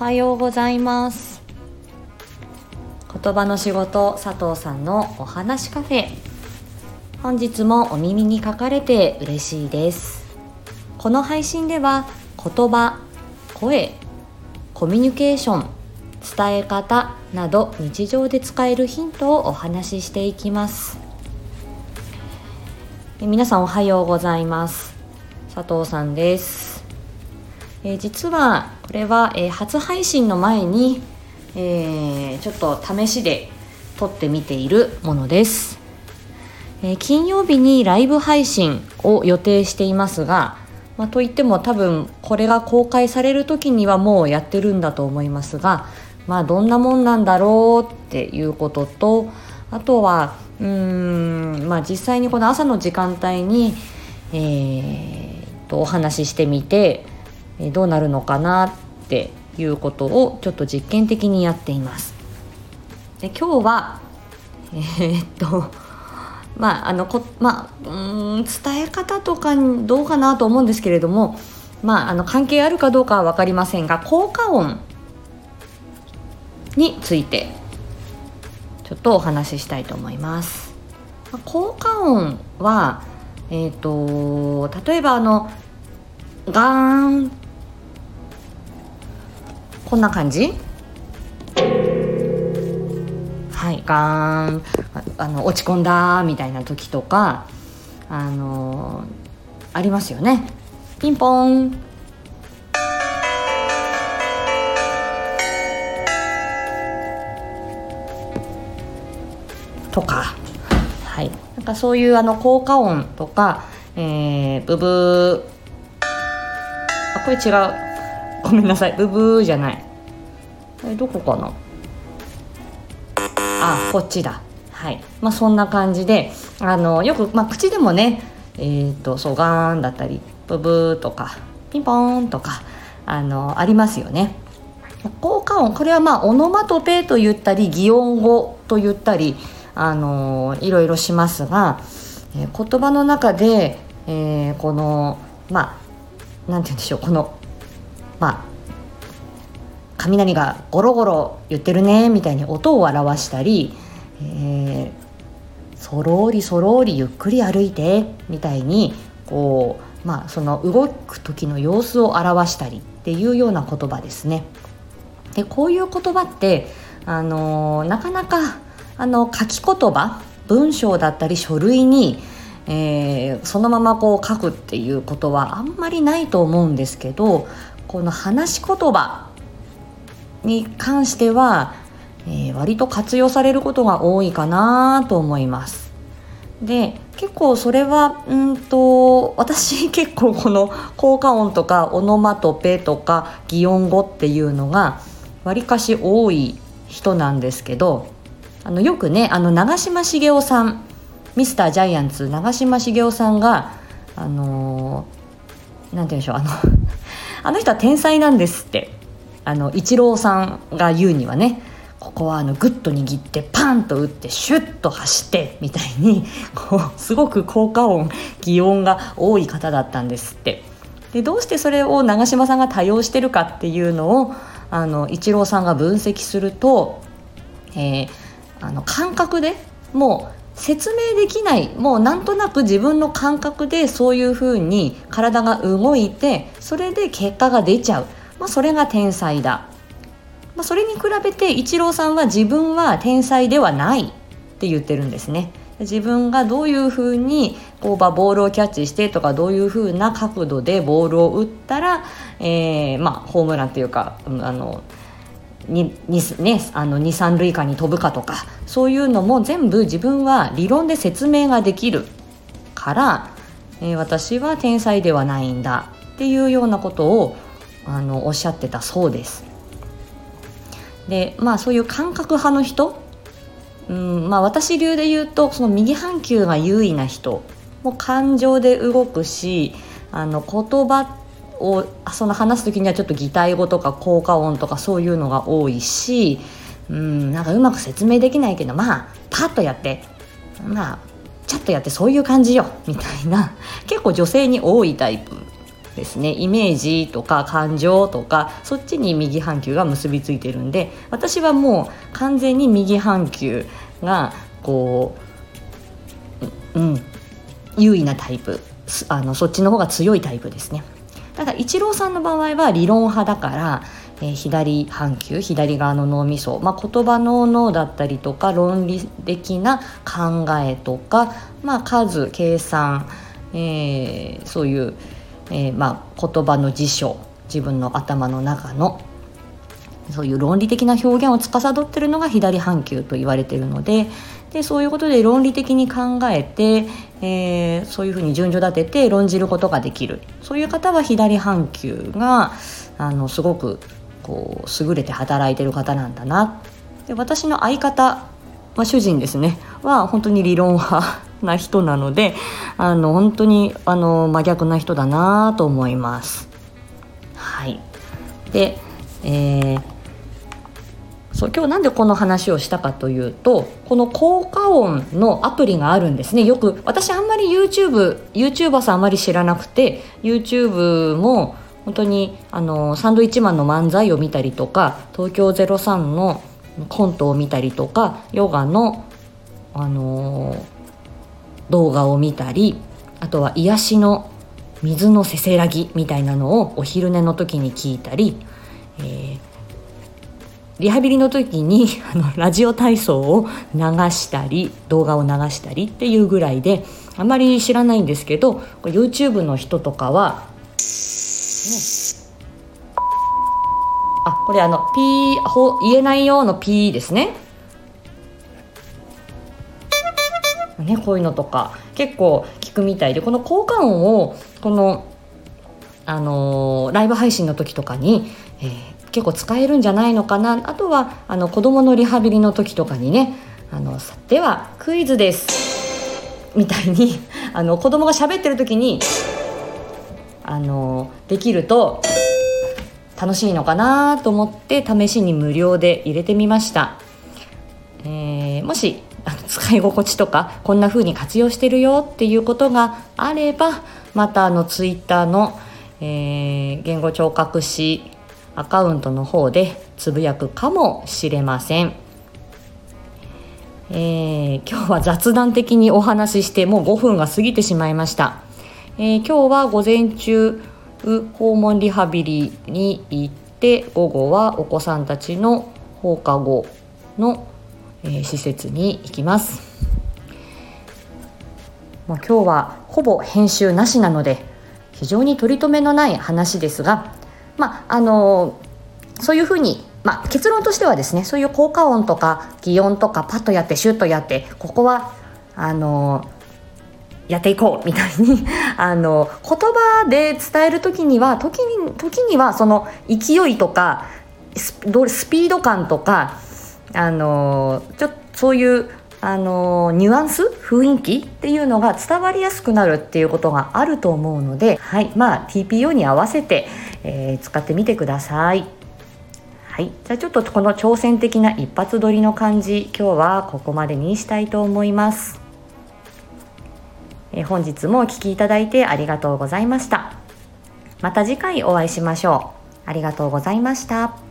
はようございます。言葉の仕事佐藤さんのお話カフェ。本日もお耳に書かれて嬉しいです。この配信では言葉声コミュニケーション伝え方など日常で使えるヒントをお話ししていきます。皆さんおはようございます。佐藤さんです。えー、実はこれは、えー、初配信の前に、えー、ちょっと試しで撮ってみているものです、え金曜日にライブ配信を予定していますが、まあ、といっても多分これが公開される時にはもうやってるんだと思いますがまあどんなもんなんだろうっていうこととあとはうーんまあ実際にこの朝の時間帯にえー、とお話ししてみてどうなるのかなっていうことをちょっと実験的にやっています。で今日はえー、っとまああのこまあうん伝え方とかどうかなと思うんですけれどもまああの関係あるかどうかは分かりませんが効果音についてちょっとお話ししたいと思います。効果音はえーと例えばあのガーンこんな感じ？はいガーン。あの落ち込んだみたいな時とかあのありますよね。ピンポン。とか。はい。なんかそういうあの効果音とか、えー、ブブー。あこれ違う。ごめんなさい。ブブーじゃない。えどこかな？あこっちだ。はい。まあそんな感じであのよく、まあ、口でもねえっ、ー、とそうガーンだったりブブーとかピンポーンとかあのありますよね。効果音これはまあオノマトペと言ったり擬音語と言ったりあのいろいろしますが、えー、言葉の中で、えー、このまあなんて言うんでしょうこのまあ雷がゴロゴロ言ってるねみたいに音を表したり、えー、そろりそろりゆっくり歩いてみたいにこうまあその動く時の様子を表したりっていうような言葉ですね。でこういう言葉ってあのー、なかなかあの書き言葉文章だったり書類に、えー、そのままこう書くっていうことはあんまりないと思うんですけどこの話し言葉に関しては、えー、割と活用されることが多いかなと思います。で結構それはうんと私結構この効果音とかオノマトペとか擬音語っていうのがわりかし多い人なんですけどあのよくねあの長嶋茂雄さんミスタージャイアンツ長嶋茂雄さんがあのー、なんて言うんでしょうあのあの人は天才なんですって。あのイチローさんが言うにはねここはあのグッと握ってパンと打ってシュッと走ってみたいに こうすごく効果音擬音が多い方だったんですって。でどうしてそれを長嶋さんが多用してるかっていうのをあのイチローさんが分析すると、えー、あの感覚でもう説明できないもうなんとなく自分の感覚でそういうふうに体が動いてそれで結果が出ちゃう、まあ、それが天才だ、まあ、それに比べてイチローさんは自分は天才ではない。って言ってるんですね。自分がどういうふうにこうボールをキャッチしてとかどういうふうな角度でボールを打ったら、えーまあ、ホームランっていうかあのににね、あの二三塁間に飛ぶかとかそういうのも全部自分は理論で説明ができるから、えー、私は天才ではないんだっていうようなことをあのおっしゃってたそうです。でまあそういう感覚派の人、うんまあ、私流で言うとその右半球が優位な人も感情で動くしあの言葉をその話す時にはちょっと擬態語とか効果音とかそういうのが多いしうんなんかうまく説明できないけどまあパッとやってまあちゃっとやってそういう感じよみたいな。結構女性に多いタイプですね。イメージとか感情とかそっちに右半球が結びついてるんで私はもう完全に右半球がこう、うん、優位なタイプ。あのそっちの方が強いタイプですね。ただイチローさんの場合は理論派だからえー、左半球左側の脳みそ、まあ、言葉の脳だったりとか論理的な考えとか、まあ、数計算、えー、そういう、えー、まあ、言葉の辞書自分の頭の中のそういう論理的な表現を司ってるのが左半球と言われてるのででそういうことで論理的に考えて、えー、そういうふうに順序立てて論じることができる。そういう方は左半球があのすごくこう優れて働いてる方なんだな。で私の相方、まあ、主人ですね。は本当に理論派な人なのであの本当にあの真逆な人だなと思います。はい。で、えーそう今日なんでこの話をしたかというとこの効果音のアプリがあるんですね。よく私あんまり YouTubeYouTuber さんあんまり知らなくて YouTube も本当にあのサンドイッチマンの漫才を見たりとか東京03のコントを見たりとかヨガの、あのー、動画を見たりあとは癒しの水のせせらぎみたいなのをお昼寝の時に聞いたり、えー、リハビリの時に あのラジオ体操を流したり動画を流したりっていうぐらいであまり知らないんですけど YouTube の人とかはねあこれあの P ほ言えないようの P ですね。ねこういうのとか結構聞くみたいでこの効果音をこのあのー、ライブ配信の時とかに、えー、結構使えるんじゃないのかな。あとはあの子どものリハビリの時とかにねあのではクイズです。みたいに あの子供が喋ってる時にあのできると楽しいのかなと思って試しに無料で入れてみました、えー、もし使い心地とかこんな風に活用してるよっていうことがあればまたあのツイッターの、えー、言語聴覚士アカウントの方でつぶやくかもしれません、えー、今日は雑談的にお話ししてもう5分が過ぎてしまいました、えー、今日は午前中訪問リハビリに行って午後はお子さんたちの放課後の、えー、施設に行きます。もう今日はほぼ編集なしなので非常に取り留めのない話ですが、まああのそういうふうにまあ、結論としてはですねそういう効果音とか擬音とかパッとやってシュッとやってここはあのやっていこうみたいに あの言葉で伝える時には時に時にはその勢いとかスピード感とかあのちょそういうあのニュアンス？雰囲気っていうのが伝わりやすくなるっていうことがあると思うので、はいまあ、TPO に合わせて、えー、使ってみてください。はい、じゃあちょっとこの挑戦的な一発撮りの感じ今日はここまでにしたいと思います。え本日もお聴きいただいてありがとうございましたまた次回お会いしましょうありがとうございました。